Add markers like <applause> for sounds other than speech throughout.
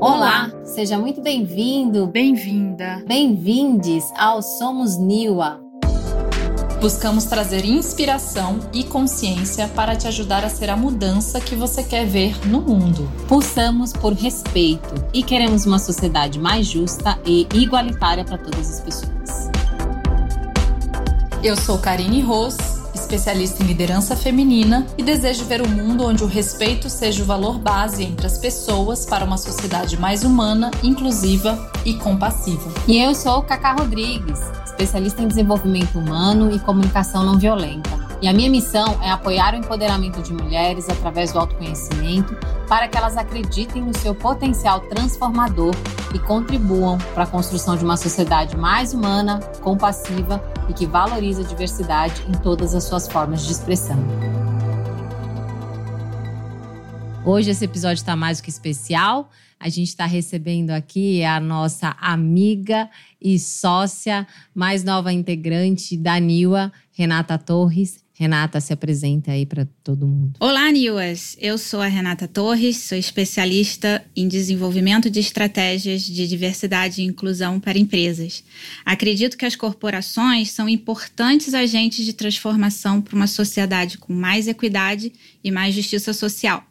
Olá, seja muito bem-vindo, bem-vinda, bem-vindes ao Somos Niwa. Buscamos trazer inspiração e consciência para te ajudar a ser a mudança que você quer ver no mundo. Pulsamos por respeito e queremos uma sociedade mais justa e igualitária para todas as pessoas. Eu sou Karine Ross especialista em liderança feminina e desejo ver um mundo onde o respeito seja o valor base entre as pessoas para uma sociedade mais humana, inclusiva e compassiva. E eu sou Cacá Rodrigues, especialista em desenvolvimento humano e comunicação não violenta. E a minha missão é apoiar o empoderamento de mulheres através do autoconhecimento para que elas acreditem no seu potencial transformador e contribuam para a construção de uma sociedade mais humana, compassiva e que valoriza a diversidade em todas as suas formas de expressão. Hoje esse episódio está mais do que especial. A gente está recebendo aqui a nossa amiga e sócia, mais nova integrante da NIWA, Renata Torres. Renata, se apresenta aí para todo mundo. Olá, Niwas. Eu sou a Renata Torres, sou especialista em desenvolvimento de estratégias de diversidade e inclusão para empresas. Acredito que as corporações são importantes agentes de transformação para uma sociedade com mais equidade e mais justiça social.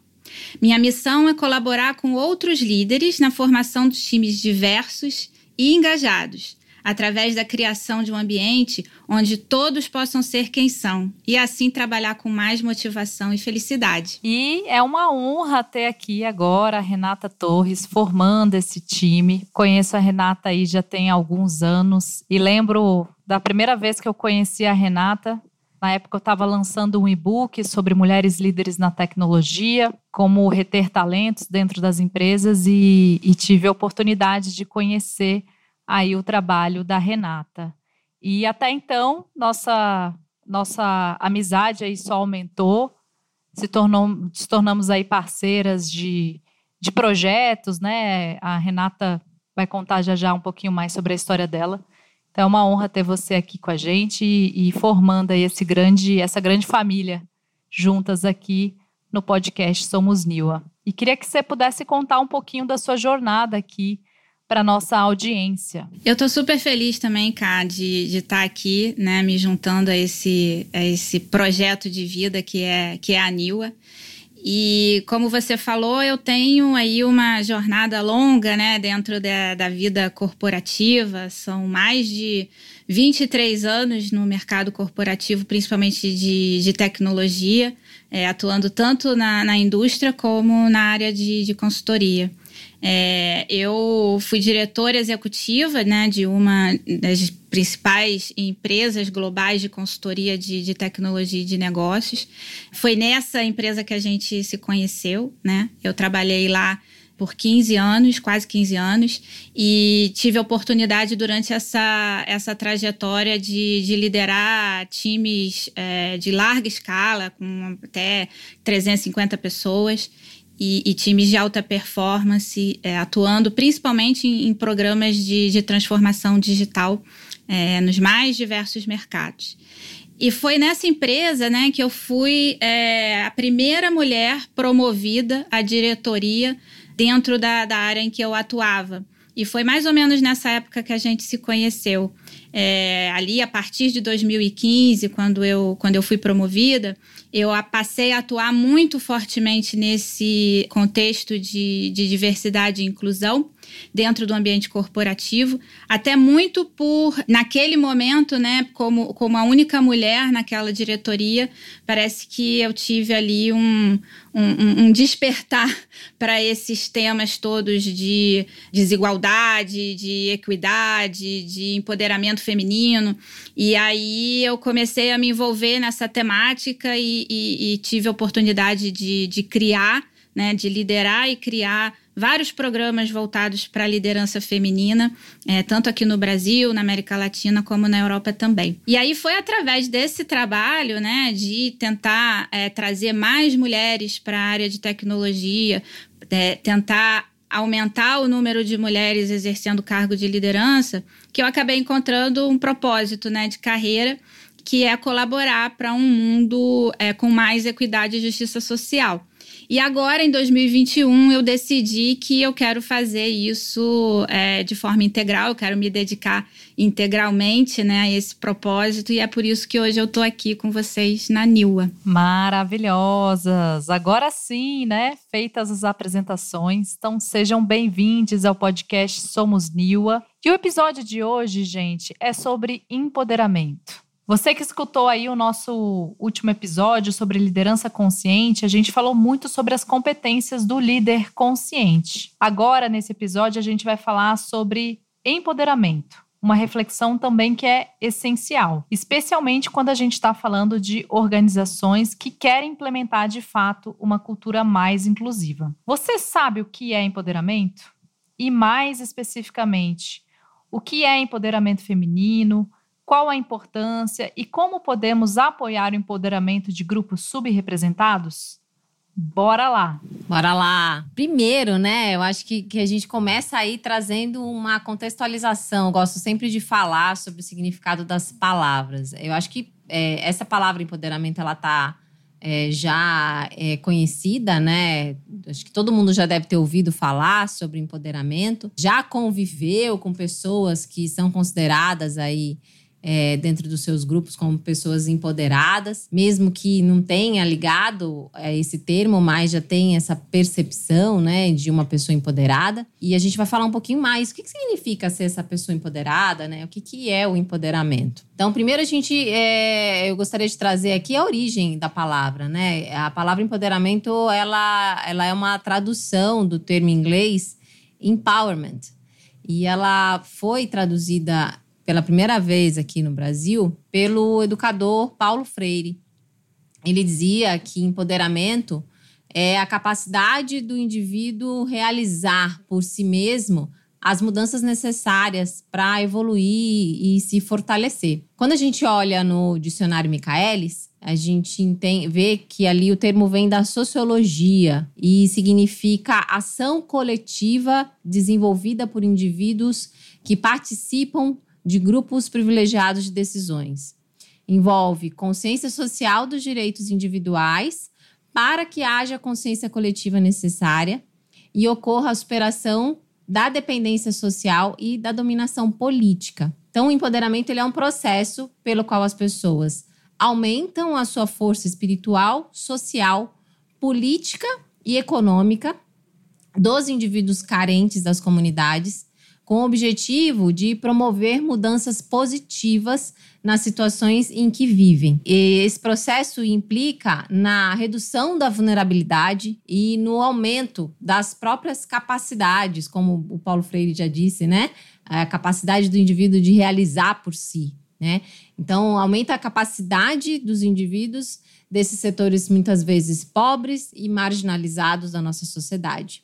Minha missão é colaborar com outros líderes na formação de times diversos e engajados através da criação de um ambiente onde todos possam ser quem são e assim trabalhar com mais motivação e felicidade. E é uma honra ter aqui agora a Renata Torres formando esse time. Conheço a Renata aí já tem alguns anos e lembro da primeira vez que eu conheci a Renata. Na época eu estava lançando um e-book sobre mulheres líderes na tecnologia, como reter talentos dentro das empresas e, e tive a oportunidade de conhecer aí o trabalho da Renata. E até então, nossa, nossa amizade aí só aumentou, se, tornou, se tornamos aí parceiras de, de projetos, né? A Renata vai contar já já um pouquinho mais sobre a história dela. Então é uma honra ter você aqui com a gente e, e formando aí esse grande, essa grande família juntas aqui no podcast Somos Niwa. E queria que você pudesse contar um pouquinho da sua jornada aqui para nossa audiência. Eu estou super feliz também, Cá, de estar tá aqui, né, me juntando a esse, a esse projeto de vida que é, que é a Niwa. E como você falou, eu tenho aí uma jornada longa, né, dentro da, da vida corporativa. São mais de 23 anos no mercado corporativo, principalmente de, de tecnologia, é, atuando tanto na, na indústria como na área de, de consultoria. É, eu fui diretora executiva né, de uma das principais empresas globais de consultoria de, de, tecnologia e de negócios. Foi nessa empresa que a gente se conheceu. Né? Eu trabalhei lá por 15 anos, quase 15 anos, e tive a oportunidade durante essa, essa trajetória de, de liderar times é, de larga escala, com até 350 pessoas e, e times de alta performance, é, atuando principalmente em, em programas de, de, transformação digital é, nos mais diversos mercados. E foi nessa empresa né, que eu fui é, a primeira mulher promovida à diretoria dentro da, da área em que eu atuava. E foi mais ou menos nessa época que a gente se conheceu. É, ali, a partir de 2015, quando eu, quando eu fui promovida, eu passei a atuar muito fortemente nesse contexto de, de diversidade e inclusão dentro do ambiente corporativo, até muito por, naquele momento, né, como, como a única mulher naquela diretoria, parece que eu tive ali um, um, um despertar <laughs> para esses temas todos de desigualdade, de equidade, de empoderamento feminino. E aí eu comecei a me envolver nessa temática e, e, e tive a oportunidade de, de criar, né, de liderar e criar vários programas voltados para a liderança feminina, é, tanto aqui no Brasil, na América Latina, como na Europa também. E aí foi através desse trabalho, né, de tentar é, trazer mais mulheres para a área de tecnologia, é, tentar aumentar o número de mulheres exercendo cargo de liderança, que eu acabei encontrando um propósito, né, de carreira que é colaborar para um mundo é, com mais equidade e justiça social. E agora, em 2021, eu decidi que eu quero fazer isso é, de forma integral, eu quero me dedicar integralmente né, a esse propósito, e é por isso que hoje eu estou aqui com vocês na NIWA. Maravilhosas! Agora sim, né? Feitas as apresentações, então sejam bem-vindos ao podcast Somos NIWA. E o episódio de hoje, gente, é sobre empoderamento. Você que escutou aí o nosso último episódio sobre liderança consciente, a gente falou muito sobre as competências do líder consciente. Agora, nesse episódio, a gente vai falar sobre empoderamento. Uma reflexão também que é essencial, especialmente quando a gente está falando de organizações que querem implementar de fato uma cultura mais inclusiva. Você sabe o que é empoderamento? E mais especificamente, o que é empoderamento feminino? Qual a importância e como podemos apoiar o empoderamento de grupos subrepresentados? Bora lá! Bora lá! Primeiro, né, eu acho que, que a gente começa aí trazendo uma contextualização. Eu gosto sempre de falar sobre o significado das palavras. Eu acho que é, essa palavra empoderamento, ela tá é, já é, conhecida, né? Acho que todo mundo já deve ter ouvido falar sobre empoderamento, já conviveu com pessoas que são consideradas aí é, dentro dos seus grupos como pessoas empoderadas, mesmo que não tenha ligado a esse termo, mas já tem essa percepção né, de uma pessoa empoderada. E a gente vai falar um pouquinho mais o que, que significa ser essa pessoa empoderada, né? O que, que é o empoderamento. Então, primeiro a gente, é, eu gostaria de trazer aqui a origem da palavra, né? A palavra empoderamento, ela, ela é uma tradução do termo inglês empowerment. E ela foi traduzida pela primeira vez aqui no Brasil pelo educador Paulo Freire. Ele dizia que empoderamento é a capacidade do indivíduo realizar por si mesmo as mudanças necessárias para evoluir e se fortalecer. Quando a gente olha no dicionário Michaelis, a gente entende, vê que ali o termo vem da sociologia e significa ação coletiva desenvolvida por indivíduos que participam de grupos privilegiados de decisões. Envolve consciência social dos direitos individuais para que haja a consciência coletiva necessária e ocorra a superação da dependência social e da dominação política. Então, o empoderamento ele é um processo pelo qual as pessoas aumentam a sua força espiritual, social, política e econômica dos indivíduos carentes das comunidades com o objetivo de promover mudanças positivas nas situações em que vivem. E esse processo implica na redução da vulnerabilidade e no aumento das próprias capacidades, como o Paulo Freire já disse, né? A capacidade do indivíduo de realizar por si, né? Então, aumenta a capacidade dos indivíduos desses setores muitas vezes pobres e marginalizados da nossa sociedade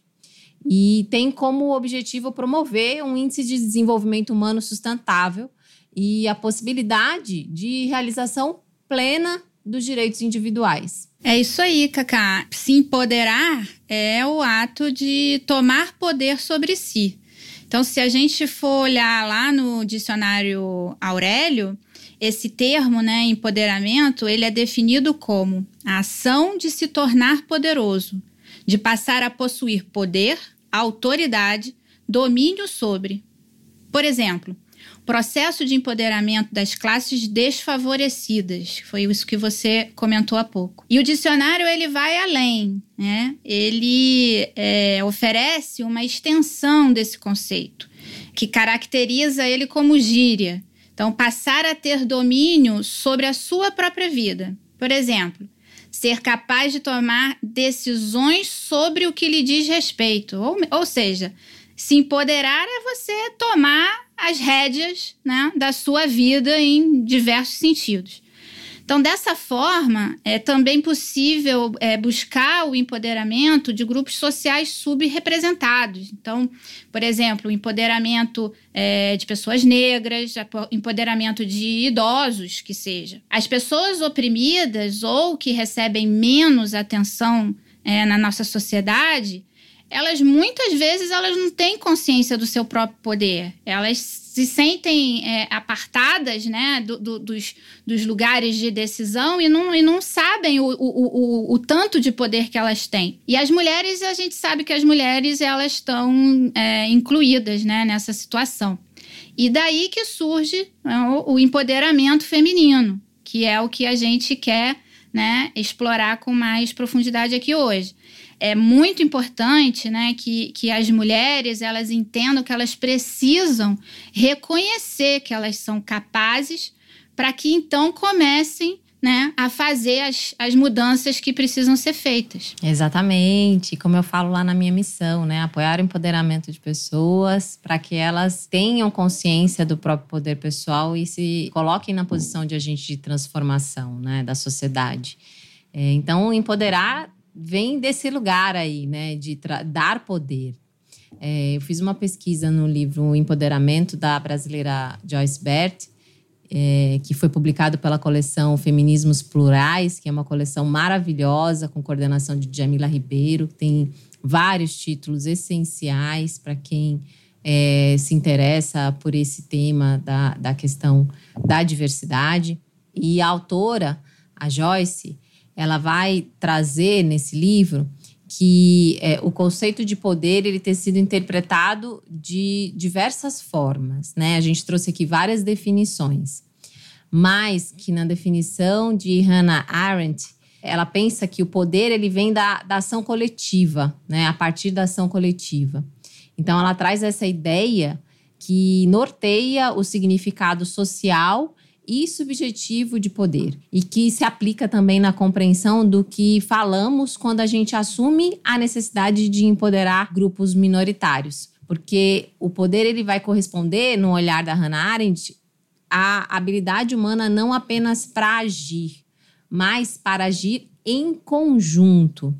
e tem como objetivo promover um índice de desenvolvimento humano sustentável e a possibilidade de realização plena dos direitos individuais. É isso aí, Cacá. Se empoderar é o ato de tomar poder sobre si. Então, se a gente for olhar lá no dicionário Aurélio, esse termo, né, empoderamento, ele é definido como a ação de se tornar poderoso, de passar a possuir poder, autoridade, domínio sobre. Por exemplo, processo de empoderamento das classes desfavorecidas, foi isso que você comentou há pouco. E o dicionário ele vai além, né? Ele é, oferece uma extensão desse conceito, que caracteriza ele como gíria. Então, passar a ter domínio sobre a sua própria vida. Por exemplo, ser capaz de tomar decisões sobre o que lhe diz respeito. Ou, ou seja, se empoderar é você tomar as rédeas né, da sua vida em diversos sentidos. Então, dessa forma, é também possível é, buscar o empoderamento de grupos sociais subrepresentados. Então, por exemplo, o empoderamento é, de pessoas negras, empoderamento de idosos, que seja. As pessoas oprimidas ou que recebem menos atenção é, na nossa sociedade, elas muitas vezes elas não têm consciência do seu próprio poder. Elas se sentem é, apartadas né, do, do, dos, dos lugares de decisão e não, e não sabem o, o, o, o, tanto de poder que elas têm. E as mulheres, a gente sabe que as mulheres elas estão é, incluídas né, nessa situação. E daí que surge né, o, empoderamento feminino, que é o que a gente quer né, explorar com mais profundidade aqui hoje é muito importante né, que, que as mulheres elas entendam que elas precisam reconhecer que elas são capazes para que então comecem né, a fazer as, as mudanças que precisam ser feitas. Exatamente, como eu falo lá na minha missão, né, apoiar o empoderamento de pessoas para que elas tenham consciência do próprio poder pessoal e se coloquem na posição de agente de transformação, né, da sociedade. É, então, empoderar vem desse lugar aí, né, de dar poder. É, eu fiz uma pesquisa no livro Empoderamento da brasileira Joyce Bert, é, que foi publicado pela coleção Feminismos Plurais, que é uma coleção maravilhosa com coordenação de Jamila Ribeiro, tem vários títulos essenciais para quem é, se interessa por esse tema da, da questão da diversidade. E a autora, a Joyce, ela vai trazer nesse livro que é, o conceito de poder ele ter sido interpretado de diversas formas, né? A gente trouxe aqui várias definições, mas que na definição de Hannah Arendt ela pensa que o poder ele vem da, da ação coletiva, né? A partir da ação coletiva. Então ela traz essa ideia que norteia o significado social e subjetivo de poder e que se aplica também na compreensão do que falamos quando a gente assume a necessidade de empoderar grupos minoritários, porque o poder ele vai corresponder no olhar da Hannah Arendt à habilidade humana não apenas para agir, mas para agir em conjunto.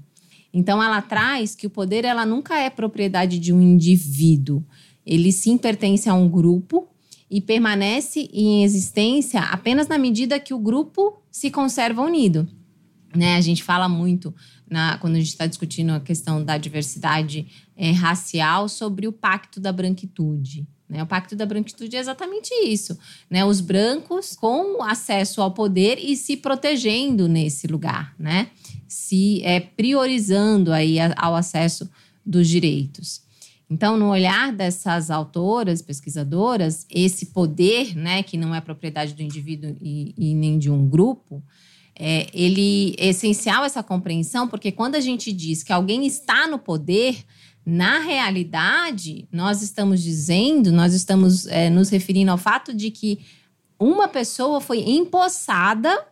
Então ela traz que o poder ela nunca é propriedade de um indivíduo, ele sim pertence a um grupo e permanece em existência apenas na medida que o grupo se conserva unido. Né? A gente fala muito na, quando a gente está discutindo a questão da diversidade é, racial sobre o pacto da branquitude. Né? O pacto da branquitude é exatamente isso, né? Os brancos com acesso ao poder e se protegendo nesse lugar, né? Se é priorizando aí ao acesso dos direitos. Então, no olhar dessas autoras, pesquisadoras, esse poder, né, que não é propriedade do indivíduo e, e nem de um grupo, é, ele é essencial essa compreensão, porque quando a gente diz que alguém está no poder, na realidade, nós estamos dizendo, nós estamos é, nos referindo ao fato de que uma pessoa foi empossada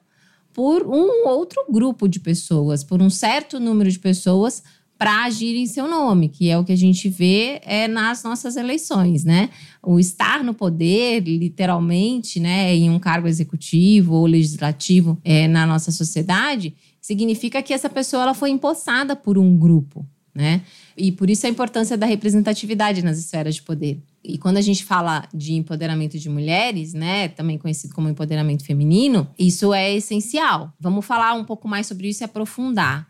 por um outro grupo de pessoas, por um certo número de pessoas para agir em seu nome, que é o que a gente vê é nas nossas eleições, né? O estar no poder, literalmente, né, em um cargo executivo ou legislativo é, na nossa sociedade, significa que essa pessoa ela foi empossada por um grupo, né? E por isso a importância da representatividade nas esferas de poder. E quando a gente fala de empoderamento de mulheres, né, também conhecido como empoderamento feminino, isso é essencial. Vamos falar um pouco mais sobre isso e aprofundar.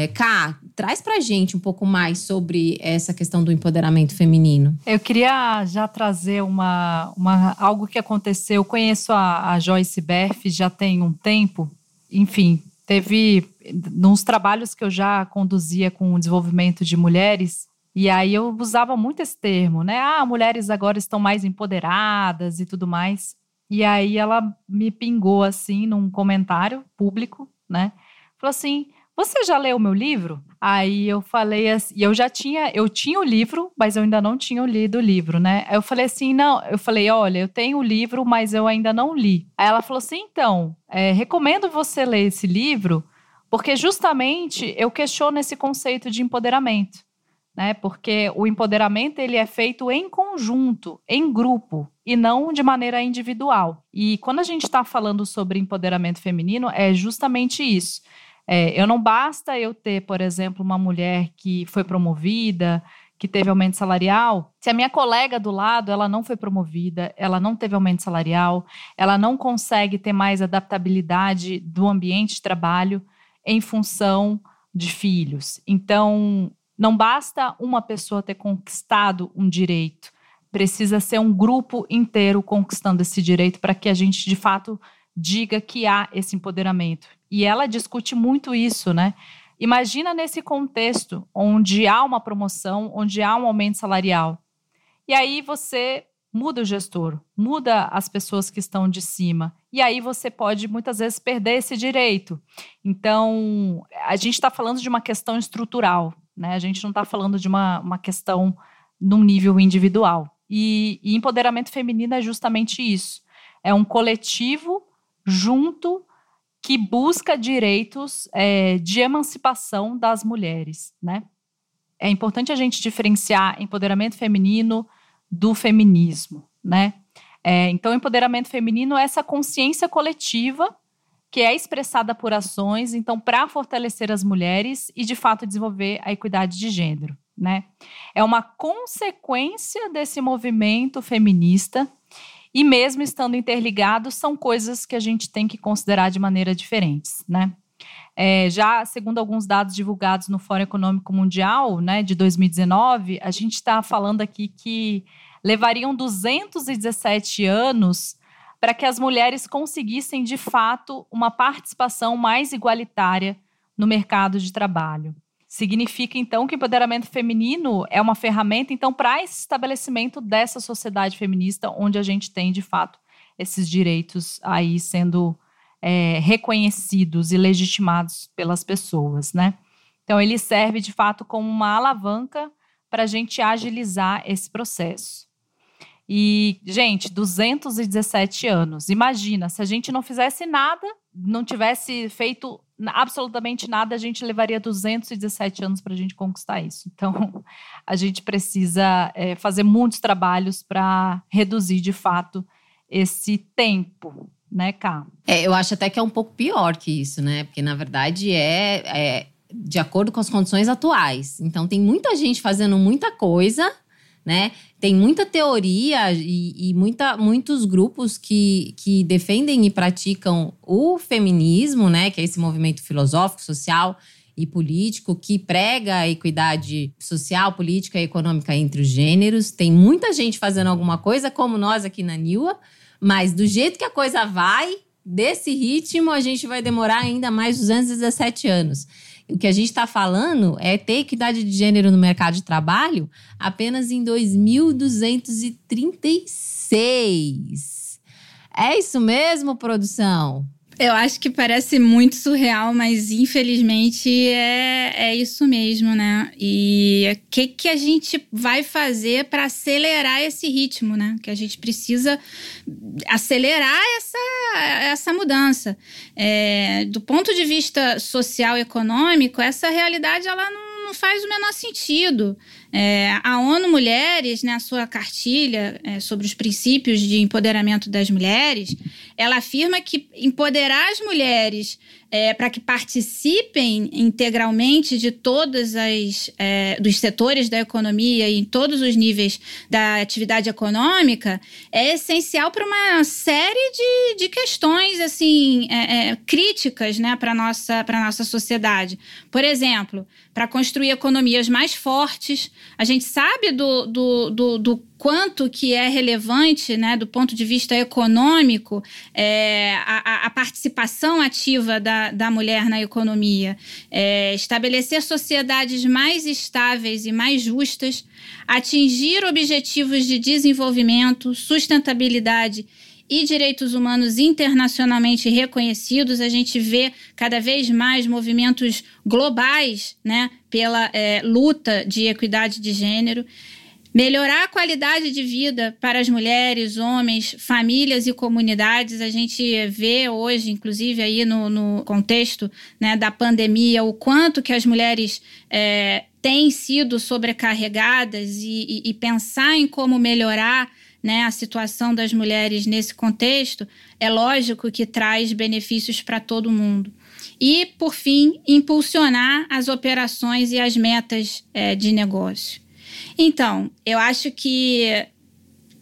É, Ká, traz pra gente um pouco mais sobre essa questão do empoderamento feminino. Eu queria já trazer uma, uma algo que aconteceu. Eu conheço a, a Joyce Berf já tem um tempo. Enfim, teve nos trabalhos que eu já conduzia com o desenvolvimento de mulheres, e aí eu usava muito esse termo, né? Ah, mulheres agora estão mais empoderadas e tudo mais. E aí ela me pingou assim num comentário público, né? Falou assim: você já leu meu livro? Aí eu falei assim, e eu já tinha, eu tinha o livro, mas eu ainda não tinha lido o livro, né? Aí eu falei assim, não, eu falei, olha, eu tenho o livro, mas eu ainda não li. Aí ela falou assim, então, é, recomendo você ler esse livro, porque justamente eu questiono esse conceito de empoderamento, né? Porque o empoderamento ele é feito em conjunto, em grupo e não de maneira individual. E quando a gente está falando sobre empoderamento feminino, é justamente isso. É, eu não basta eu ter, por exemplo, uma mulher que foi promovida, que teve aumento salarial, se a minha colega do lado ela não foi promovida, ela não teve aumento salarial, ela não consegue ter mais adaptabilidade do ambiente de trabalho em função de filhos. Então, Não basta uma pessoa ter conquistado um direito, precisa ser um grupo inteiro conquistando esse direito para que a gente de fato diga que há esse empoderamento. E ela discute muito isso, né? Imagina nesse contexto onde há uma promoção, onde há um aumento salarial. E aí você muda o gestor, muda as pessoas que estão de cima. E aí você pode muitas vezes perder esse direito. Então, a gente está falando de uma questão estrutural, né? A gente não está falando de uma, uma questão num nível individual. E, e empoderamento feminino é justamente isso. É um coletivo junto que busca direitos é, de emancipação das mulheres, né? É importante a gente diferenciar empoderamento feminino do feminismo, né? É, então, empoderamento feminino é essa consciência coletiva que é expressada por ações, então, para fortalecer as mulheres e, de fato, desenvolver a equidade de gênero, né? É uma consequência desse movimento feminista e mesmo estando interligados, são coisas que a gente tem que considerar de maneira diferentes, né? É, já segundo alguns dados divulgados no Fórum Econômico Mundial, né, de 2019, a gente está falando aqui que levariam 217 anos para que as mulheres conseguissem de fato uma participação mais igualitária no mercado de trabalho. Significa então que o empoderamento feminino é uma ferramenta então para esse estabelecimento dessa sociedade feminista onde a gente tem de fato esses direitos aí sendo é, reconhecidos e legitimados pelas pessoas, né? Então ele serve de fato como uma alavanca para a gente agilizar esse processo. E, gente, 217 anos. Imagina, se a gente não fizesse nada, não tivesse feito absolutamente nada, a gente levaria 217 anos para a gente conquistar isso. Então, a gente precisa é, fazer muitos trabalhos para reduzir de fato esse tempo, né, Cá? É, eu acho até que é um pouco pior que isso, né? Porque, na verdade, é, é de acordo com as condições atuais. Então, tem muita gente fazendo muita coisa né? Tem muita teoria e, e, muita, muitos grupos que, que defendem e praticam o feminismo, né? Que é esse movimento filosófico, social e político que prega a equidade social, política e econômica entre os gêneros. Tem muita gente fazendo alguma coisa, como nós aqui na NIUA, mas do jeito que a coisa vai, desse ritmo, a gente vai demorar ainda mais 217 anos. O que a gente está falando é ter equidade de gênero no mercado de trabalho apenas em 2236. É isso mesmo, produção? Eu acho que parece muito surreal, mas infelizmente é, é isso mesmo, né? E o que, que a gente vai fazer para acelerar esse ritmo, né? Que a gente precisa acelerar essa, essa mudança. É, do ponto de vista social e econômico, essa realidade ela não, não faz o menor sentido. É, a ONU Mulheres, na né, sua cartilha é, sobre os princípios de empoderamento das mulheres, ela afirma que empoderar as mulheres é, para que participem integralmente de todas as é, dos setores da economia e em todos os níveis da atividade econômica é essencial para uma série de, de questões assim é, é críticas né, para nossa para nossa sociedade. Por exemplo para construir economias mais fortes a gente sabe do, do, do, do quanto que é relevante, né, do ponto de vista econômico, é, a, a, participação ativa da, da mulher na economia, é, estabelecer sociedades mais estáveis e mais justas, atingir objetivos de desenvolvimento, sustentabilidade e direitos humanos internacionalmente reconhecidos. A gente vê cada vez mais movimentos globais né, pela é, luta de equidade de gênero. Melhorar a qualidade de vida para as mulheres, homens, famílias e comunidades. A gente vê hoje, inclusive aí no, no contexto né, da pandemia, o quanto que as mulheres é, têm sido sobrecarregadas e, e, e pensar em como melhorar né, a situação das mulheres nesse contexto, é lógico que traz benefícios para todo mundo. E, por fim, impulsionar as operações e as metas é, de negócio. Então, eu acho que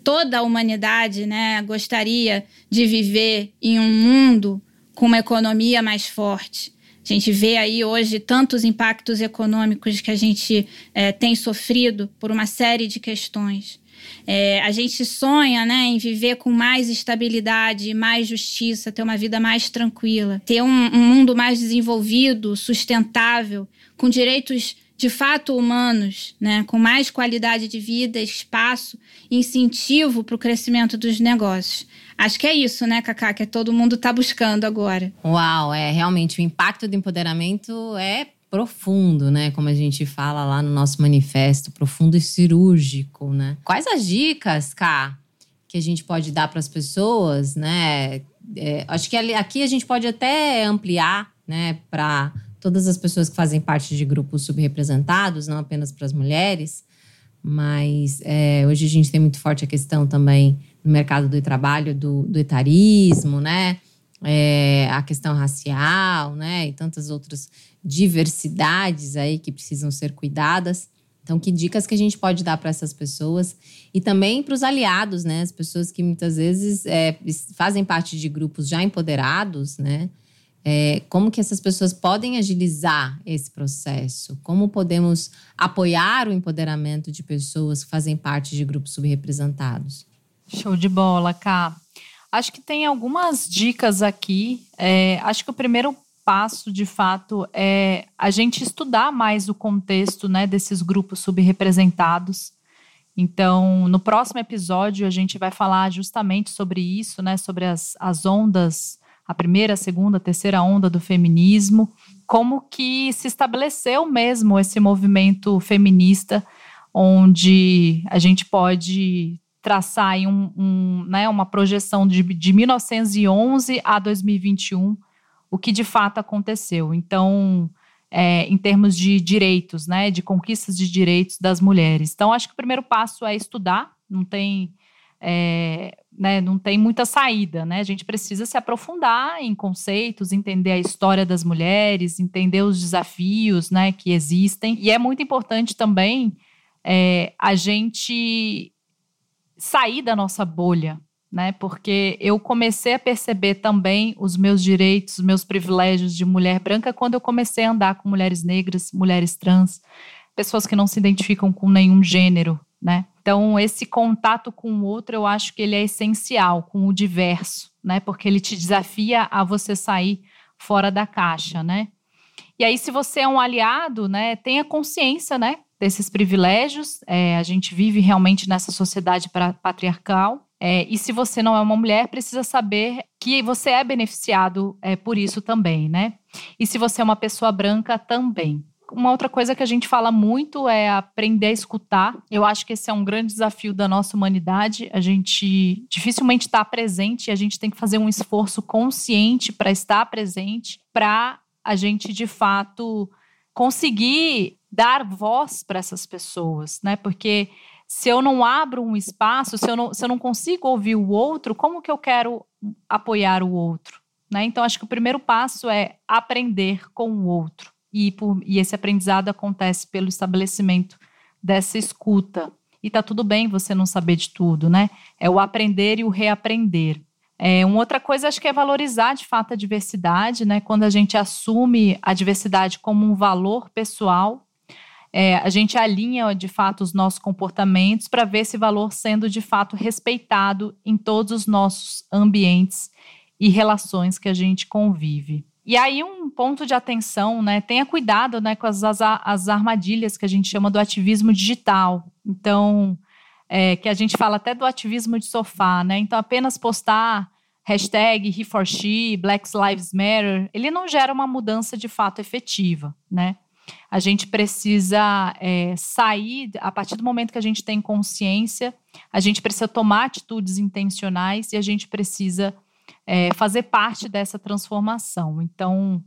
toda a humanidade né, gostaria de viver em um mundo com uma economia mais forte. A gente vê aí hoje tantos impactos econômicos que a gente é, tem sofrido por uma série de questões. É, a gente sonha né, em viver com mais estabilidade, mais justiça, ter uma vida mais tranquila, ter um, um mundo mais desenvolvido, sustentável, com direitos de fato humanos, né, com mais qualidade de vida, espaço, incentivo para o crescimento dos negócios. Acho que é isso, né, Cacá, que todo mundo está buscando agora. Uau, é realmente o impacto do empoderamento é profundo, né? Como a gente fala lá no nosso manifesto, profundo e cirúrgico, né? Quais as dicas, Cá, que a gente pode dar para as pessoas, né? É, acho que aqui a gente pode até ampliar, né, para todas as pessoas que fazem parte de grupos subrepresentados, não apenas para as mulheres, mas é, hoje a gente tem muito forte a questão também no mercado do trabalho do, do etarismo, né? É, a questão racial, né? E tantas outras diversidades aí que precisam ser cuidadas. Então, que dicas que a gente pode dar para essas pessoas e também para os aliados, né? As pessoas que muitas vezes é, fazem parte de grupos já empoderados, né? É, como que essas pessoas podem agilizar esse processo? Como podemos apoiar o empoderamento de pessoas que fazem parte de grupos subrepresentados? Show de bola, Cá. Acho que tem algumas dicas aqui. É, acho que o primeiro passo, de fato, é a gente estudar mais o contexto né, desses grupos subrepresentados. Então, no próximo episódio, a gente vai falar justamente sobre isso, né, sobre as, as ondas a primeira, a segunda, a terceira onda do feminismo, como que se estabeleceu mesmo esse movimento feminista, onde a gente pode traçar aí um, um, né, uma projeção de, de 1911 a 2021, o que de fato aconteceu. Então, é, em termos de direitos, né, de conquistas de direitos das mulheres. Então, acho que o primeiro passo é estudar, não tem é, né, não tem muita saída, né? A gente precisa se aprofundar em conceitos, entender a história das mulheres, entender os desafios, né, que existem. E é muito importante também é, a gente sair da nossa bolha, né? Porque eu comecei a perceber também os meus direitos, os meus privilégios de mulher branca quando eu comecei a andar com mulheres negras, mulheres trans, pessoas que não se identificam com nenhum gênero, né? Então, esse contato com o outro, eu acho que ele é essencial, com o diverso, né? Porque ele te desafia a você sair fora da caixa, né? E aí, se você é um aliado, né, tenha consciência, né, desses privilégios. É, a gente vive realmente nessa sociedade patriarcal. É, e se você não é uma mulher, precisa saber que você é beneficiado é, por isso também, né? E se você é uma pessoa branca, também. Uma outra coisa que a gente fala muito é aprender a escutar. Eu acho que esse é um grande desafio da nossa humanidade. A gente dificilmente está presente e a gente tem que fazer um esforço consciente para estar presente, para a gente de fato conseguir dar voz para essas pessoas, né? Porque se eu não abro um espaço, se eu não, se eu não consigo ouvir o outro, como que eu quero apoiar o outro? Né? Então, acho que o primeiro passo é aprender com o outro e, por, e esse aprendizado acontece pelo estabelecimento dessa escuta. E tá tudo bem você não saber de tudo, né? É o aprender e o reaprender. É, uma outra coisa acho que é valorizar de fato a diversidade, né? Quando a gente assume a diversidade como um valor pessoal, é, a gente alinha de fato os nossos comportamentos para ver esse valor sendo de fato respeitado em todos os nossos ambientes e relações que a gente convive. E aí, um ponto de atenção, né? Tenha cuidado né, com as, as, as armadilhas que a gente chama do ativismo digital. Então, é, que a gente fala até do ativismo de sofá, né? Então, apenas postar hashtag He for She, Black Lives Matter, ele não gera uma mudança de fato efetiva, né? A gente precisa é, sair, a partir do momento que a gente tem consciência, a gente precisa tomar atitudes intencionais e a gente precisa é, fazer parte dessa transformação. Então,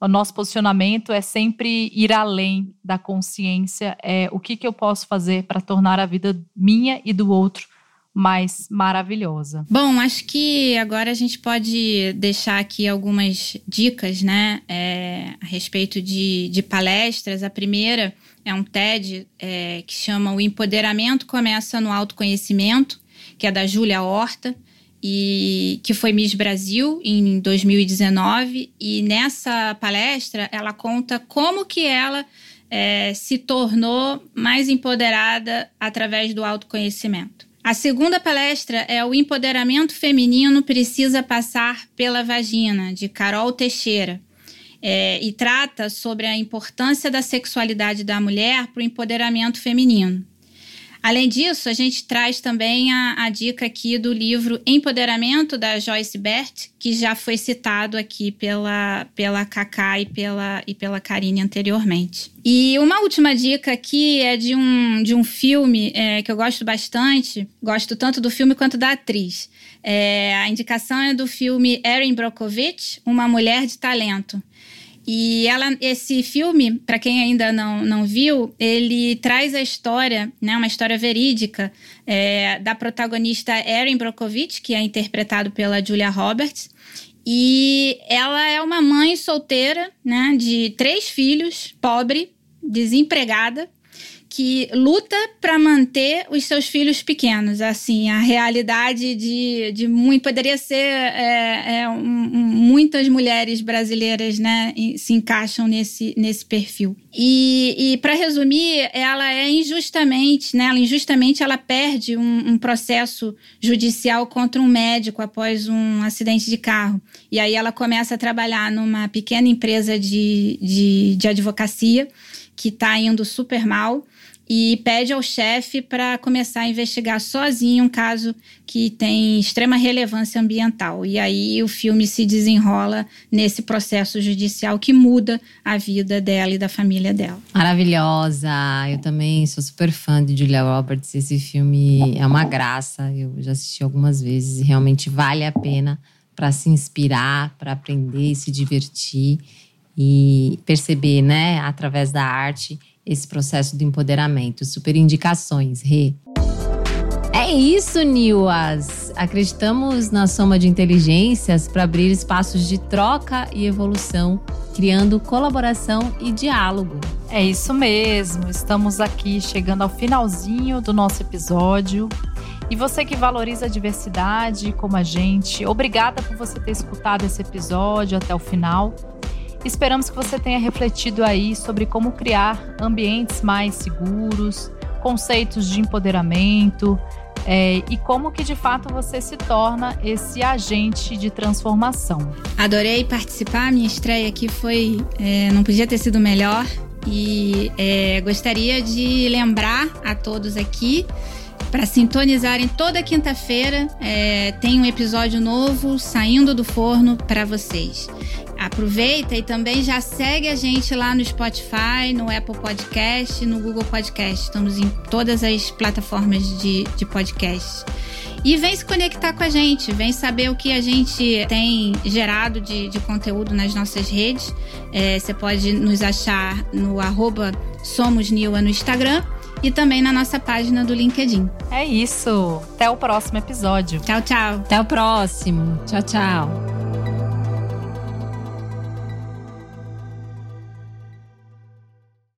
o nosso posicionamento é sempre ir além da consciência. É o que, que eu posso fazer para tornar a vida minha e do outro mais maravilhosa. Bom, acho que agora a gente pode deixar aqui algumas dicas, né, é, a respeito de, de, palestras. A primeira é um TED é, que chama O Empoderamento Começa no Autoconhecimento, que é da Júlia Horta. E que foi Miss Brasil em 2019 e nessa palestra ela conta como que ela é, se tornou mais empoderada através do autoconhecimento. A segunda palestra é o Empoderamento Feminino Precisa Passar pela Vagina, de Carol Teixeira, é, e trata sobre a importância da sexualidade da mulher para o empoderamento feminino. Além disso, a gente traz também a, a, dica aqui do livro Empoderamento, da Joyce Bert, que já foi citado aqui pela, pela Cacá e pela, e pela Karine anteriormente. E uma última dica aqui é de um, de um filme é, que eu gosto bastante, gosto tanto do filme quanto da atriz. É, a indicação é do filme Erin Brockovich, Uma Mulher de Talento. E ela, esse filme, para quem ainda não, não viu, ele traz a história, né, uma história verídica é, da protagonista Erin Brockovich, que é interpretado pela Julia Roberts. E ela é uma mãe solteira, né, de três filhos, pobre, desempregada, que luta para manter os seus filhos pequenos. Assim, a realidade de, de muito poderia ser é, é, um, muitas mulheres brasileiras, né, se encaixam nesse, nesse perfil. E, e para resumir, ela é injustamente, né, ela injustamente ela perde um, um processo judicial contra um médico após um acidente de carro. E aí ela começa a trabalhar numa pequena empresa de, de, de advocacia que está indo super mal e pede ao chefe para começar a investigar sozinho um caso que tem extrema relevância ambiental. E aí o filme se desenrola nesse processo judicial que muda a vida dela e da família dela. Maravilhosa! Eu também sou super fã de Julia Roberts. Esse filme é uma graça. Eu já assisti algumas vezes e realmente vale a pena para se inspirar, para aprender, se divertir e perceber, né, através da arte esse processo de empoderamento. Super indicações, Rê. É isso, Niwas! Acreditamos na soma de inteligências para abrir espaços de troca e evolução, criando colaboração e diálogo. É isso mesmo, estamos aqui chegando ao finalzinho do nosso episódio. E você que valoriza a diversidade como a gente, obrigada por você ter escutado esse episódio até o final. Esperamos que você tenha refletido aí sobre como criar ambientes mais seguros, conceitos de empoderamento é, e como que de fato você se torna esse agente de transformação. Adorei participar, minha estreia aqui foi é, não podia ter sido melhor e é, gostaria de lembrar a todos aqui para sintonizarem toda quinta-feira. É, tem um episódio novo saindo do forno para vocês. Aproveita e também já segue a gente lá no Spotify, no Apple Podcast, no Google Podcast. Estamos em todas as plataformas de, de podcast. E vem se conectar com a gente, vem saber o que a gente tem gerado de, de conteúdo nas nossas redes. É, você pode nos achar no arroba no Instagram e também na nossa página do LinkedIn. É isso. Até o próximo episódio. Tchau, tchau. Até o próximo. Tchau, tchau.